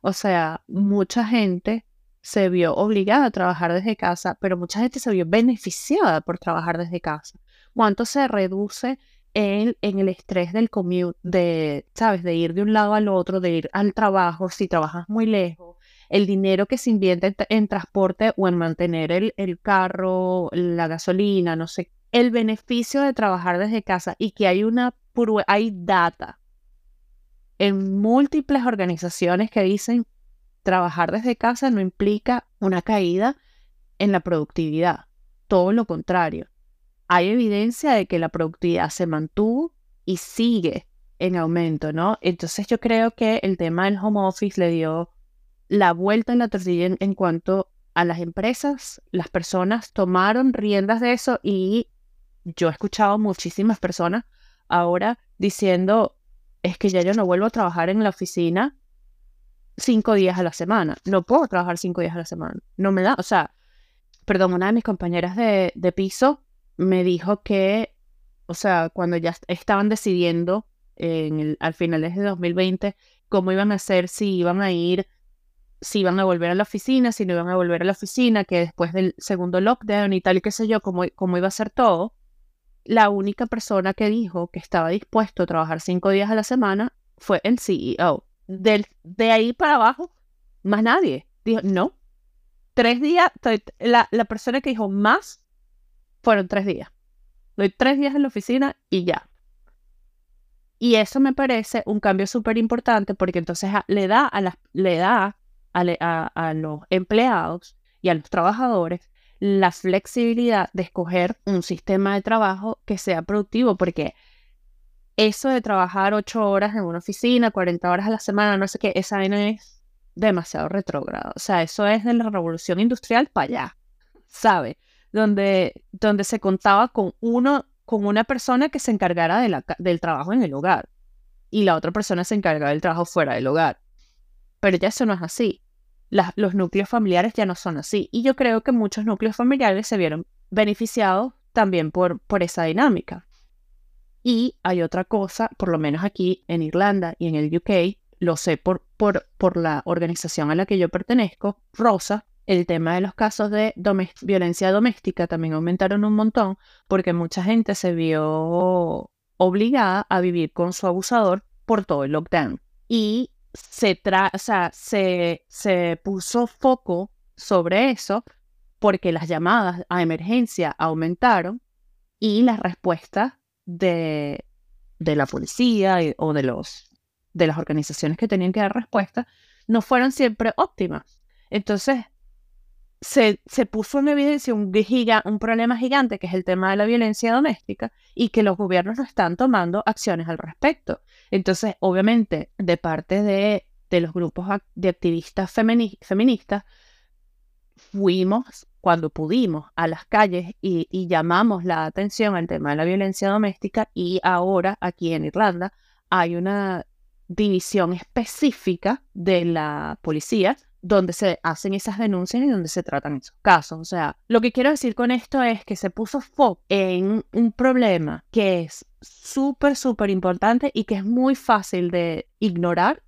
Speaker 2: O sea, mucha gente se vio obligada a trabajar desde casa, pero mucha gente se vio beneficiada por trabajar desde casa. ¿Cuánto se reduce en, el estrés del commute, de, ¿sabes? De ir de un lado al otro, de ir al trabajo, si trabajas muy lejos, el dinero que se invierte en, transporte o en mantener el, el carro, la gasolina, no sé, el beneficio de trabajar desde casa y que hay una hay data en múltiples organizaciones que dicen trabajar desde casa no implica una caída en la productividad, todo lo contrario hay evidencia de que la productividad se mantuvo y sigue en aumento, ¿no? Entonces yo creo que el tema del home office le dio la vuelta en la tortilla en, cuanto a las empresas, las personas tomaron riendas de eso y yo he escuchado muchísimas personas ahora diciendo, es que ya yo no vuelvo a trabajar en la oficina cinco días a la semana, no puedo trabajar cinco días a la semana, no me da, o sea, perdón, una de mis compañeras de, de piso me dijo que, o sea, cuando ya estaban decidiendo en el, al finales de 2020 cómo iban a hacer, si iban a ir, si iban a volver a la oficina, si no iban a volver a la oficina, que después del segundo lockdown y tal y qué sé yo, cómo, cómo iba a ser todo, la única persona que dijo que estaba dispuesto a trabajar cinco días a la semana fue el CEO. Del, de ahí para abajo, más nadie. Dijo, no. Tres días, la, la persona que dijo más fueron tres días. Doy tres días en la oficina y ya. Y eso me parece un cambio súper importante porque entonces le da, a, le da a, los empleados y a los trabajadores la flexibilidad de escoger un sistema de trabajo que sea productivo, porque eso de trabajar ocho horas en una oficina, 40 horas a la semana, no sé qué, esa es demasiado retrógrado. O sea, eso es de la revolución industrial para allá, ¿sabe? Donde, donde se contaba con uno, con una persona que se encargara de la, del trabajo en el hogar y la otra persona se encargaba del trabajo fuera del hogar. Pero ya eso no es así. los núcleos familiares ya no son así. Y yo creo que muchos núcleos familiares se vieron beneficiados también por, por esa dinámica. Y hay otra cosa, por lo menos aquí en Irlanda y en el UK, lo sé por, por, por la organización a la que yo pertenezco, Rosa, el tema de los casos de violencia doméstica también aumentaron un montón porque mucha gente se vio obligada a vivir con su abusador por todo el lockdown. Y se, sea, se, se puso foco sobre eso porque las llamadas a emergencia aumentaron y las respuestas de, de la policía o de, los, de las organizaciones que tenían que dar respuesta no fueron siempre óptimas. Entonces, se, puso en evidencia un, un problema gigante que es el tema de la violencia doméstica y que los gobiernos no están tomando acciones al respecto. Entonces, obviamente, de parte de, los grupos de activistas feministas, fuimos cuando pudimos a las calles y, y, llamamos la atención al tema de la violencia doméstica y ahora aquí en Irlanda hay una división específica de la policía donde se hacen esas denuncias y donde se tratan esos casos. O sea, lo que quiero decir con esto es que se puso foco en un problema que es súper, súper importante y que es muy fácil de ignorar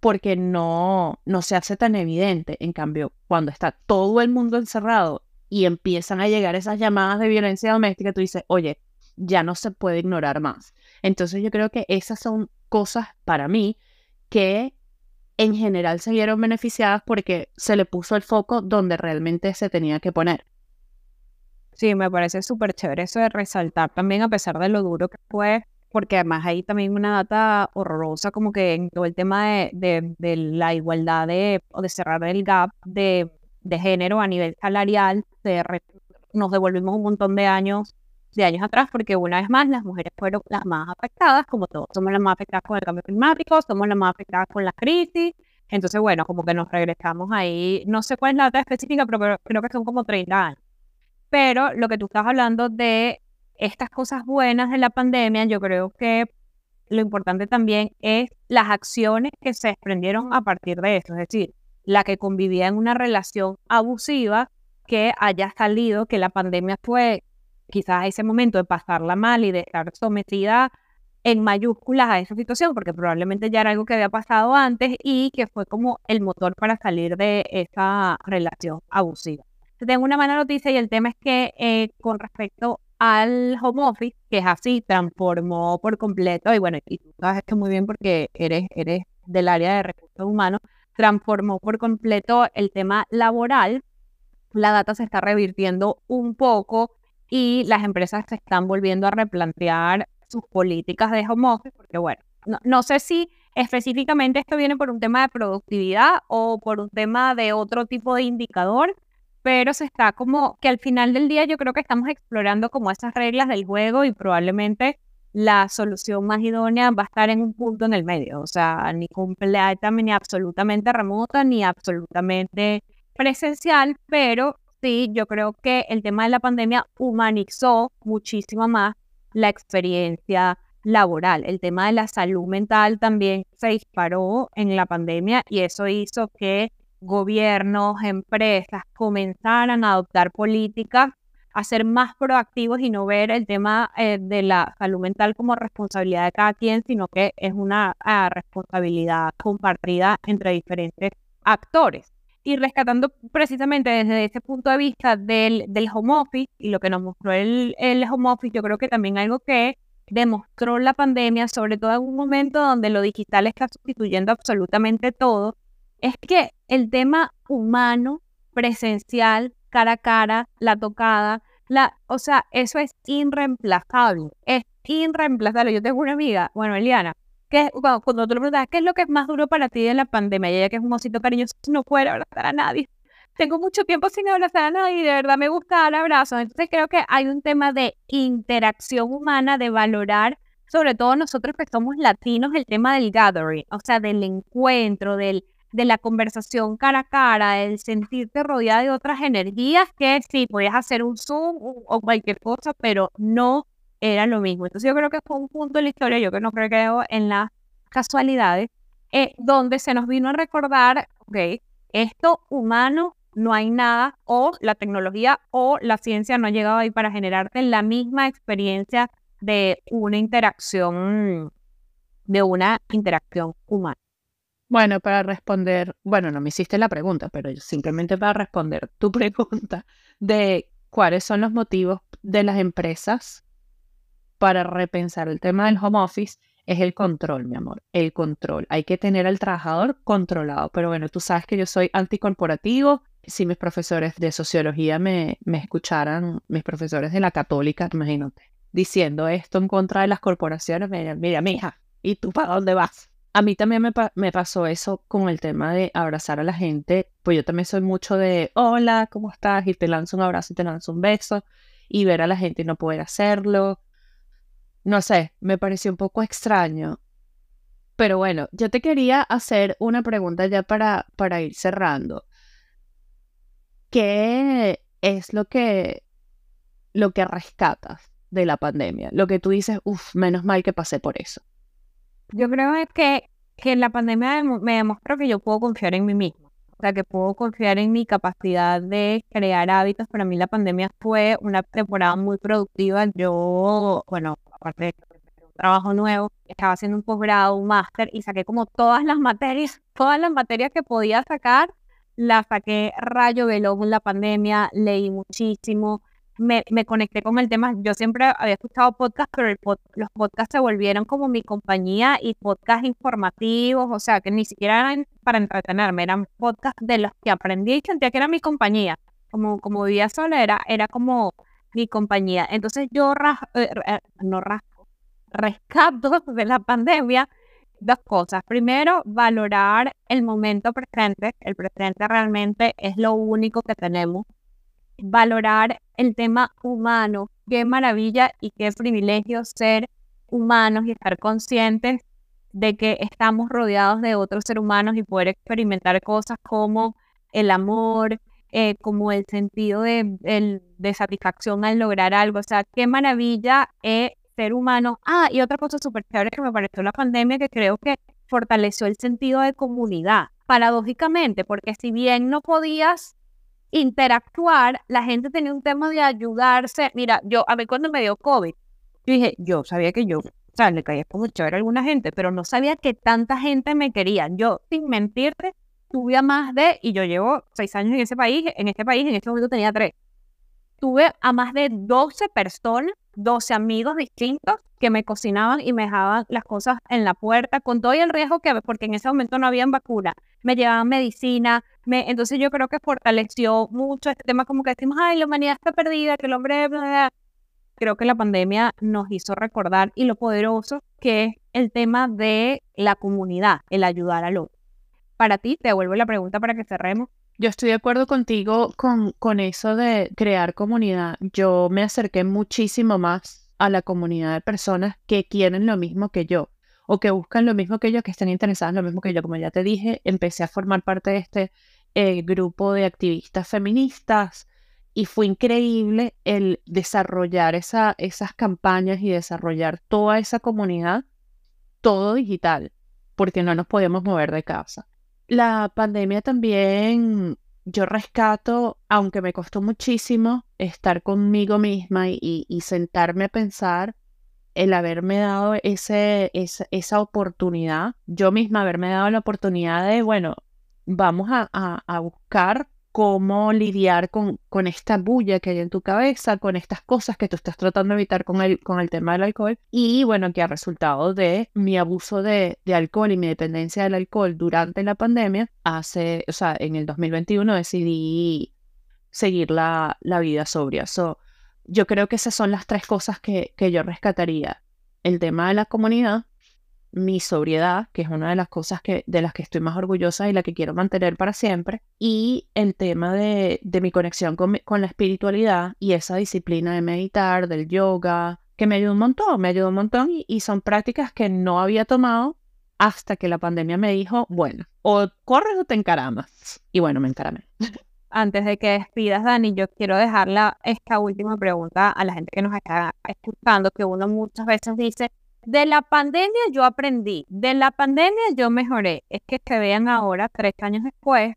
Speaker 2: porque no, no se hace tan evidente. En cambio, cuando está todo el mundo encerrado y empiezan a llegar esas llamadas de violencia doméstica, tú dices, oye, ya no se puede ignorar más. Entonces yo creo que esas son cosas para mí que en general se vieron beneficiadas porque se le puso el foco donde realmente se tenía que poner.
Speaker 1: Sí, me parece súper chévere eso de resaltar también a pesar de lo duro que fue, porque además hay también una data horrorosa como que en todo el tema de, de, la igualdad de, o de cerrar el gap de, de género a nivel salarial, nos devolvimos un montón de años de años atrás, porque una vez más las mujeres fueron las más afectadas, como todos, somos las más afectadas con el cambio climático, somos las más afectadas con la crisis, entonces bueno, como que nos regresamos ahí, no sé cuál es la data específica, pero creo que son como 30 años. Pero lo que tú estás hablando de estas cosas buenas de la pandemia, yo creo que lo importante también es las acciones que se desprendieron a partir de eso, es decir, la que convivía en una relación abusiva que haya salido, que la pandemia fue quizás ese momento de pasarla mal y de estar sometida en mayúsculas a esa situación, porque probablemente ya era algo que había pasado antes y que fue como el motor para salir de esa relación abusiva. Tengo una mala noticia y el tema es que eh, con respecto al home office, que es así, transformó por completo, y bueno, y tú sabes esto muy bien porque eres, eres del área de recursos humanos, transformó por completo el tema laboral. La data se está revirtiendo un poco y las empresas se están volviendo a replantear sus políticas de home office, porque bueno, no, sé si específicamente esto viene por un tema de productividad o por un tema de otro tipo de indicador, pero se está como que al final del día yo creo que estamos explorando como esas reglas del juego y probablemente la solución más idónea va a estar en un punto en el medio, o sea, ni completa, ni absolutamente remota, ni absolutamente presencial, pero sí, yo creo que el tema de la pandemia humanizó muchísimo más la experiencia laboral. El tema de la salud mental también se disparó en la pandemia y eso hizo que gobiernos, empresas comenzaran a adoptar políticas a ser más proactivos y no ver el tema eh, de la salud mental como responsabilidad de cada quien, sino que es una ah, responsabilidad compartida entre diferentes actores y rescatando precisamente desde ese punto de vista del, del home office y lo que nos mostró el, el home office, yo creo que también algo que demostró la pandemia, sobre todo en un momento donde lo digital está sustituyendo absolutamente todo, es que el tema humano, presencial, cara a cara, la tocada, la, o sea, eso es irreemplazable, es irreemplazable. Yo tengo una amiga, bueno, Eliana, que cuando, tú le preguntas, ¿qué es lo que es más duro para ti en la pandemia? Y ella que es un mocito cariñoso, no puede abrazar a nadie. Tengo mucho tiempo sin abrazar a nadie y de verdad me gusta dar abrazos. Entonces creo que hay un tema de interacción humana, de valorar, sobre todo nosotros que somos latinos, el tema del gathering, o sea, del encuentro, del, de la conversación cara a cara, el sentirte rodeada de otras energías que sí, podías hacer un Zoom o cualquier cosa, pero no era lo mismo. Entonces yo creo que fue un punto de la historia, yo que no creo en las casualidades, eh, donde se nos vino a recordar, ok, esto humano no hay nada, o la tecnología o la ciencia no ha llegado ahí para generarte la misma experiencia de una interacción, de una interacción humana.
Speaker 2: Bueno, para responder, bueno, no me hiciste la pregunta, pero simplemente para responder tu pregunta de cuáles son los motivos de las empresas para repensar el tema del home office es el control, mi amor, el control. Hay que tener al trabajador controlado. Pero bueno, tú sabes que yo soy anticorporativo. Si mis profesores de sociología me, me escucharan, mis profesores de la católica, imagínate, diciendo esto en contra de las corporaciones, me dirían, mira, mija, ¿y tú para dónde vas? A mí también me, me, pasó eso con el tema de abrazar a la gente, pues yo también soy mucho de, hola, ¿cómo estás? Y te lanzo un abrazo y te lanzo un beso, y ver a la gente y no poder hacerlo, no sé, me pareció un poco extraño. Pero bueno, yo te quería hacer una pregunta ya para, para ir cerrando. ¿Qué es lo que, lo que rescatas de la pandemia? Lo que tú dices, uff, menos mal que pasé por eso.
Speaker 1: Yo creo que, que la pandemia me demostró que yo puedo confiar en mí mismo. sea, que puedo confiar en mi capacidad de crear hábitos. Para mí la pandemia fue una temporada muy productiva. Yo, bueno, aparte un trabajo nuevo, estaba haciendo un posgrado, un máster y saqué como todas las materias, todas las materias que podía sacar, las saqué rayo veloz en la pandemia, leí muchísimo, me, me, conecté con el tema. Yo siempre había escuchado podcasts, pero los podcasts se volvieron como mi compañía y podcasts informativos, o sea, que ni siquiera eran para entretenerme, eran podcasts de los que aprendí y sentía que era mi compañía. Como, como vivía sola, era, era como mi compañía. Entonces yo eh, eh, no rasco, rescato de la pandemia dos cosas. Primero, valorar el momento presente. El presente realmente es lo único que tenemos valorar el tema humano. Qué maravilla y qué privilegio ser humanos y estar conscientes de que estamos rodeados de otros seres humanos y poder experimentar cosas como el amor, eh, como el sentido de, de, satisfacción al lograr algo. O sea, qué maravilla es ser humano. Ah, y otra cosa súper chévere que me pareció la pandemia que creo que fortaleció el sentido de comunidad. Paradójicamente, porque si bien no podías interactuar, la gente tenía un tema de ayudarse. Mira, yo, a mí cuando me dio COVID, yo dije, yo sabía que yo, o sea, le caía como chévere a alguna gente, pero no sabía que tanta gente me quería. Yo, sin mentirte, tuve a más de, y yo llevo seis años en ese país, en este país, en este momento tenía tres. Tuve a más de 12 personas, 12 amigos distintos que me cocinaban y me dejaban las cosas en la puerta, con todo el riesgo que, porque en ese momento no había vacuna, me llevaban medicina, me, entonces yo creo que fortaleció mucho este tema como que decimos, ay, la humanidad está perdida, que el hombre... Creo que la pandemia nos hizo recordar y lo poderoso que es el tema de la comunidad, el ayudar al otro. Para ti, te devuelvo la pregunta para que cerremos.
Speaker 2: Yo estoy de acuerdo contigo con, con eso de crear comunidad. Yo me acerqué muchísimo más a la comunidad de personas que quieren lo mismo que yo o que buscan lo mismo que yo, que estén interesadas en lo mismo que yo. Como ya te dije, empecé a formar parte de este eh, grupo de activistas feministas y fue increíble el desarrollar esa, esas campañas y desarrollar toda esa comunidad, todo digital, porque no nos podíamos mover de casa. La pandemia también, yo rescato, aunque me costó muchísimo estar conmigo misma y, sentarme a pensar el haberme dado ese, esa, esa oportunidad, yo misma haberme dado la oportunidad de, bueno, vamos a, a, buscar cómo lidiar con, con, esta bulla que hay en tu cabeza, con estas cosas que tú estás tratando de evitar con el, con el tema del alcohol. Y bueno, que a resultado de mi abuso de, de, alcohol y mi dependencia del alcohol durante la pandemia, hace, o sea, en el 2021 decidí seguir la, la vida sobria. So, yo creo que esas son las tres cosas que, que yo rescataría. El tema de la comunidad, mi sobriedad, que es una de las cosas que, de las que estoy más orgullosa y la que quiero mantener para siempre, y el tema de, de mi conexión con, con, la espiritualidad y esa disciplina de meditar, del yoga, que me ayudó un montón, me ayudó un montón y, y son prácticas que no había tomado hasta que la pandemia me dijo, bueno, o corres o te encaramas. Y bueno, me encaramé.
Speaker 1: antes de que despidas, Dani, yo quiero dejarla esta última pregunta a la gente que nos está escuchando, que uno muchas veces dice, de la pandemia yo aprendí, de la pandemia yo mejoré. Es que se vean ahora, tres años después,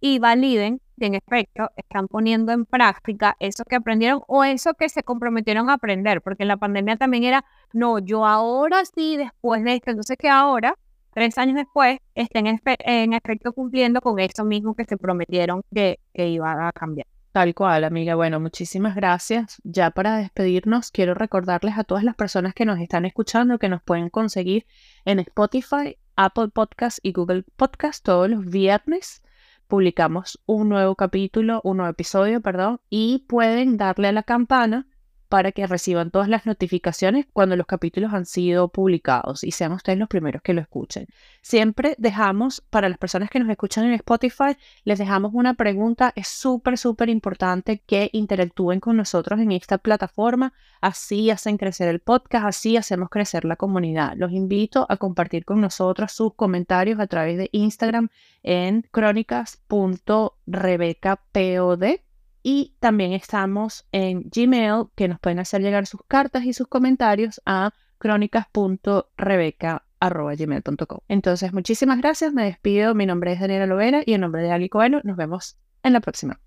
Speaker 1: y validen si en efecto están poniendo en práctica eso que aprendieron o eso que se comprometieron a aprender, porque en la pandemia también era, no, yo ahora sí, después de esto, entonces que ahora tres años después estén en, efecto cumpliendo con eso mismo que se prometieron que, que iba a cambiar.
Speaker 2: Tal cual, amiga. Bueno, muchísimas gracias. Ya para despedirnos, quiero recordarles a todas las personas que nos están escuchando que nos pueden conseguir en Spotify, Apple Podcast y Google Podcast todos los viernes. Publicamos un nuevo capítulo, un nuevo episodio, perdón, y pueden darle a la campana para que reciban todas las notificaciones cuando los capítulos han sido publicados y sean ustedes los primeros que lo escuchen. Siempre dejamos, para las personas que nos escuchan en Spotify, les dejamos una pregunta. Es súper, súper importante que interactúen con nosotros en esta plataforma. Así hacen crecer el podcast, así hacemos crecer la comunidad. Los invito a compartir con nosotros sus comentarios a través de Instagram en crónicas.rebecapod y también estamos en Gmail, que nos pueden hacer llegar sus cartas y sus comentarios a crónicas.rebeca gmail.com. Entonces, muchísimas gracias, me despido. Mi nombre es Daniela Lovera y en nombre de Ali Coelho nos vemos en la próxima.